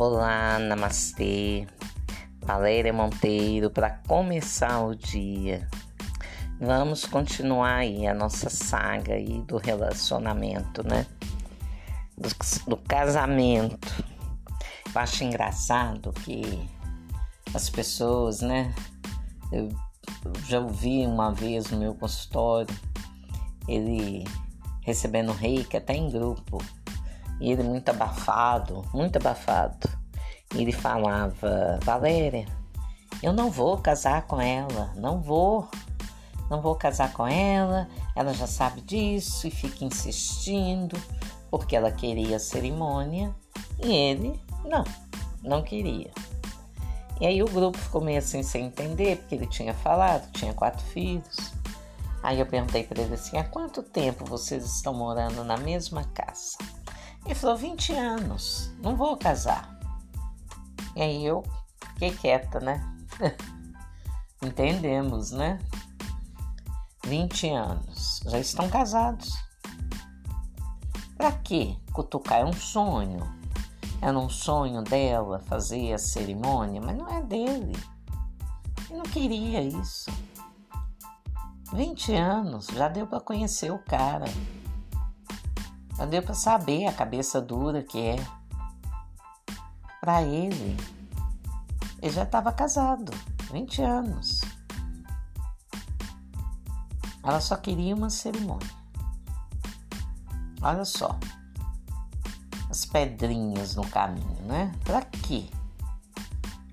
Olá, namastê. Valéria Monteiro para começar o dia. Vamos continuar aí a nossa saga aí do relacionamento, né? Do, do casamento. Eu acho engraçado que as pessoas, né? Eu já ouvi uma vez no meu consultório ele recebendo reiki até em grupo e ele muito abafado, muito abafado. E ele falava: Valéria, eu não vou casar com ela, não vou, não vou casar com ela. Ela já sabe disso e fica insistindo porque ela queria a cerimônia e ele não, não queria. E aí o grupo ficou meio assim sem entender, porque ele tinha falado, tinha quatro filhos. Aí eu perguntei para ele assim: há quanto tempo vocês estão morando na mesma casa? Ele falou: 20 anos, não vou casar. E aí eu fiquei quieta, né? Entendemos, né? 20 anos, já estão casados. Pra quê? Cutucar é um sonho. Era um sonho dela fazer a cerimônia, mas não é dele. Ele não queria isso. 20 anos, já deu para conhecer o cara. Já deu para saber a cabeça dura que é. Para ele, ele já estava casado, 20 anos. Ela só queria uma cerimônia. Olha só. As pedrinhas no caminho, né? Para quê?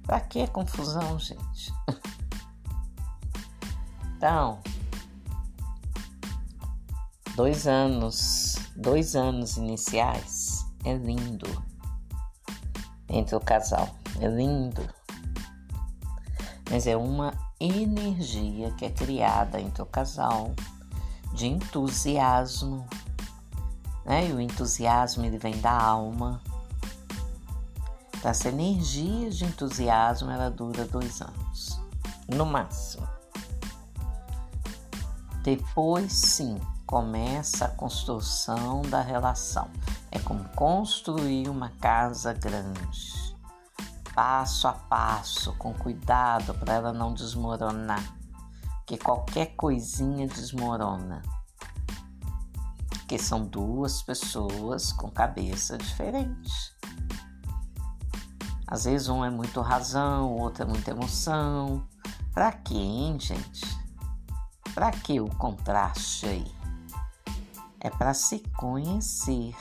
Para que confusão, gente? Então, dois anos, dois anos iniciais é lindo entre o casal, é lindo. Mas é uma energia que é criada entre o casal de entusiasmo, né? E o entusiasmo ele vem da alma. Então, essa energia de entusiasmo ela dura dois anos, no máximo. Depois, sim, começa a construção da relação. É como construir uma casa grande, passo a passo, com cuidado para ela não desmoronar, porque qualquer coisinha desmorona. Porque são duas pessoas com cabeça diferente. Às vezes um é muito razão, o outro é muita emoção. Pra quê, hein, gente? Pra que o contraste aí? É para se conhecer,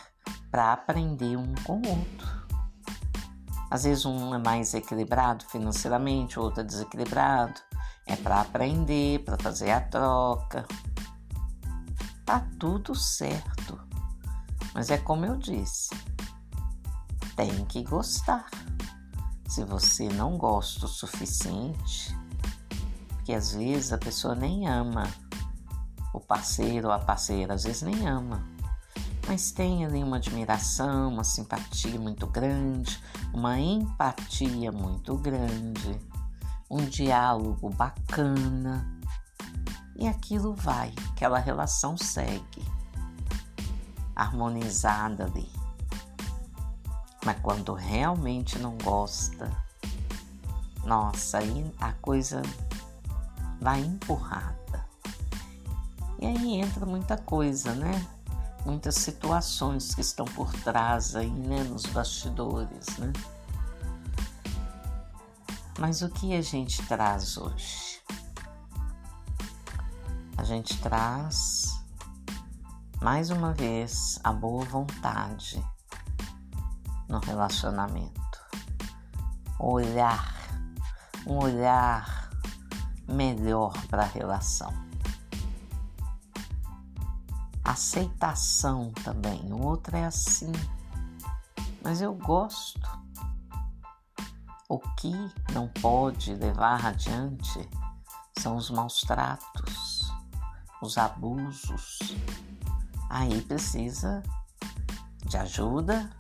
para aprender um com o outro. Às vezes um é mais equilibrado financeiramente, o outro é desequilibrado. É para aprender, para fazer a troca. Tá tudo certo. Mas é como eu disse, tem que gostar. Se você não gosta o suficiente, porque às vezes a pessoa nem ama o parceiro ou a parceira, às vezes nem ama, mas tem ali uma admiração, uma simpatia muito grande, uma empatia muito grande, um diálogo bacana. E aquilo vai, aquela relação segue, harmonizada ali. Mas quando realmente não gosta, nossa, aí a coisa vai empurrar. E aí entra muita coisa, né? Muitas situações que estão por trás aí, né? Nos bastidores, né? Mas o que a gente traz hoje? A gente traz, mais uma vez, a boa vontade no relacionamento. Olhar, um olhar melhor para a relação aceitação também. O outro é assim, mas eu gosto. O que não pode levar adiante são os maus tratos, os abusos. Aí precisa de ajuda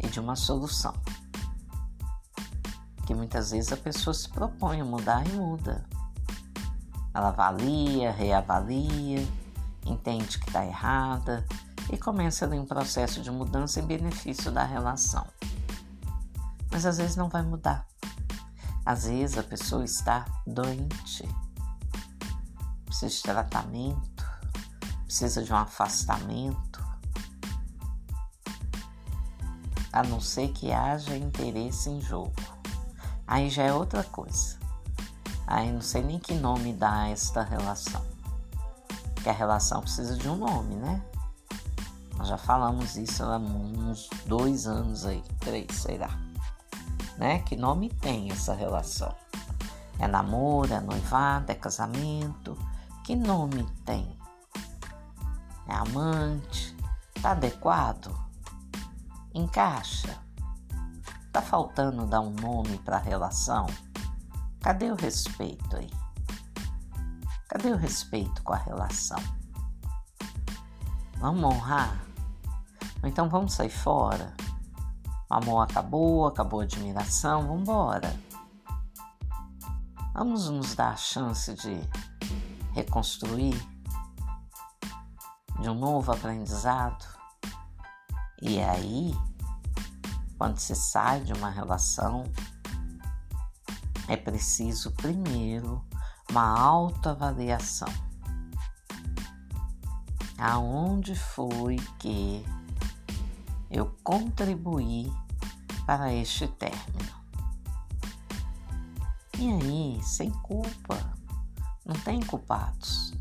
e de uma solução. Que muitas vezes a pessoa se propõe a mudar e muda. Ela avalia, reavalia entende que está errada e começa ali um processo de mudança em benefício da relação. Mas às vezes não vai mudar. Às vezes a pessoa está doente, precisa de tratamento, precisa de um afastamento, a não ser que haja interesse em jogo. Aí já é outra coisa. Aí não sei nem que nome dá a esta relação. Que a relação precisa de um nome, né? Nós já falamos isso há uns dois anos aí, três, sei lá. Né? Que nome tem essa relação? É namoro, é noivado, é casamento? Que nome tem? É amante? Tá adequado? Encaixa? Tá faltando dar um nome para a relação? Cadê o respeito aí? Cadê o respeito com a relação? Vamos honrar? Ou então vamos sair fora? O amor acabou, acabou a admiração, vamos embora. Vamos nos dar a chance de reconstruir, de um novo aprendizado. E aí, quando se sai de uma relação, é preciso primeiro uma autoavaliação. Aonde foi que eu contribuí para este término? E aí, sem culpa, não tem culpados.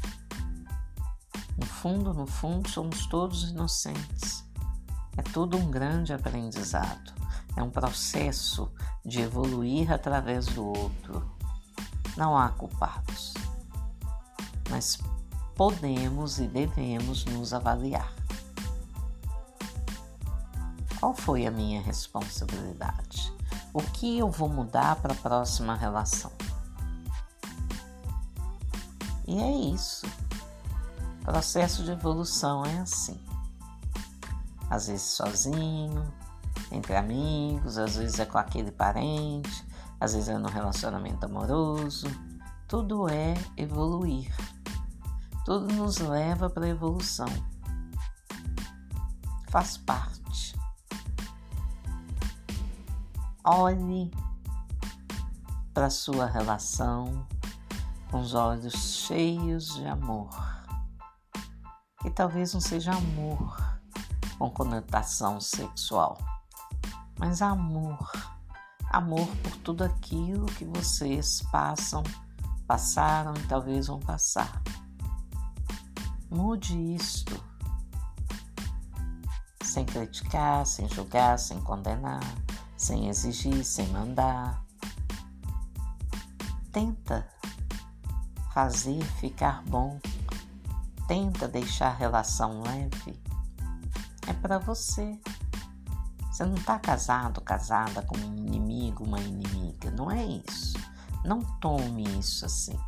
No fundo, no fundo, somos todos inocentes. É tudo um grande aprendizado. É um processo de evoluir através do outro. Não há culpados. Mas podemos e devemos nos avaliar. Qual foi a minha responsabilidade? O que eu vou mudar para a próxima relação? E é isso. O processo de evolução é assim. Às vezes sozinho, entre amigos, às vezes é com aquele parente, às vezes é no relacionamento amoroso. Tudo é evoluir. Tudo nos leva para a evolução. Faz parte. Olhe para sua relação com os olhos cheios de amor. Que talvez não seja amor com conotação sexual mas amor. Amor por tudo aquilo que vocês passam, passaram e talvez vão passar. Mude isto. Sem criticar, sem julgar, sem condenar, sem exigir, sem mandar. Tenta fazer ficar bom. Tenta deixar a relação leve. É para você. Você não está casado, casada com um inimigo, uma inimiga. Não é isso. Não tome isso assim.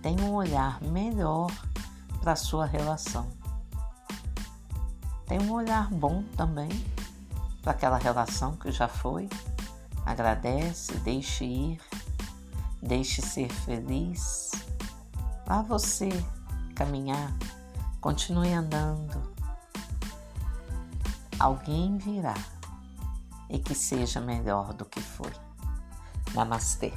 Tenha um olhar melhor para a sua relação. Tenha um olhar bom também para aquela relação que já foi. Agradece, deixe ir, deixe ser feliz. Vá você caminhar, continue andando alguém virá e que seja melhor do que foi. Namastê.